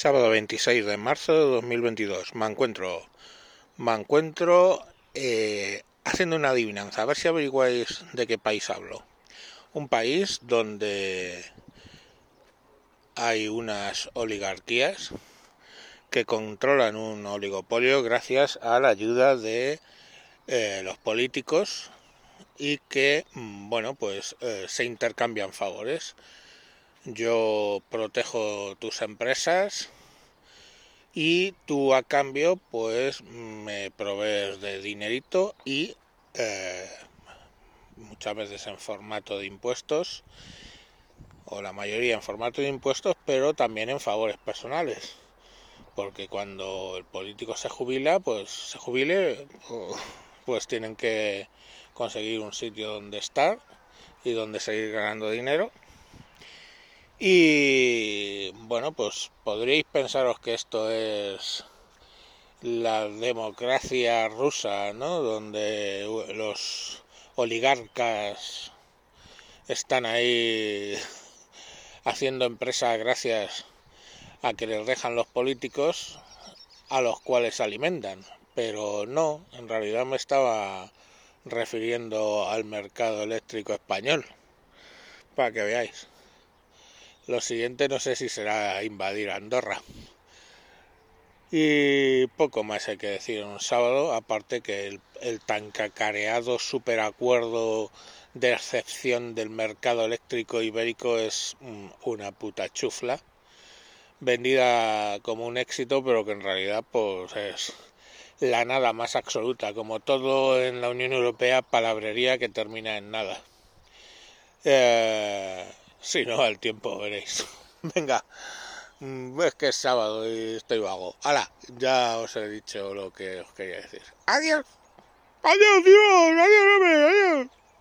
Sábado 26 de marzo de 2022. Me encuentro, me encuentro eh, haciendo una adivinanza. A ver si averiguáis de qué país hablo. Un país donde hay unas oligarquías que controlan un oligopolio gracias a la ayuda de eh, los políticos y que, mm, bueno, pues eh, se intercambian favores yo protejo tus empresas y tú a cambio pues me provees de dinerito y eh, muchas veces en formato de impuestos o la mayoría en formato de impuestos pero también en favores personales. Porque cuando el político se jubila pues se jubile pues tienen que conseguir un sitio donde estar y donde seguir ganando dinero y bueno, pues podríais pensaros que esto es la democracia rusa, ¿no? Donde los oligarcas están ahí haciendo empresa gracias a que les dejan los políticos a los cuales alimentan. Pero no, en realidad me estaba refiriendo al mercado eléctrico español, para que veáis. Lo siguiente no sé si será invadir Andorra. Y poco más hay que decir un sábado, aparte que el, tan cacareado superacuerdo de excepción del mercado eléctrico ibérico es una puta chufla, vendida como un éxito, pero que en realidad pues es la nada más absoluta, como todo en la Unión Europea, palabrería que termina en nada. Eh, si no, al tiempo veréis. Venga, mm, es que es sábado y estoy vago. Hala, ya os he dicho lo que os quería decir. Adiós. Adiós, Dios. Adiós, hombre. Adiós.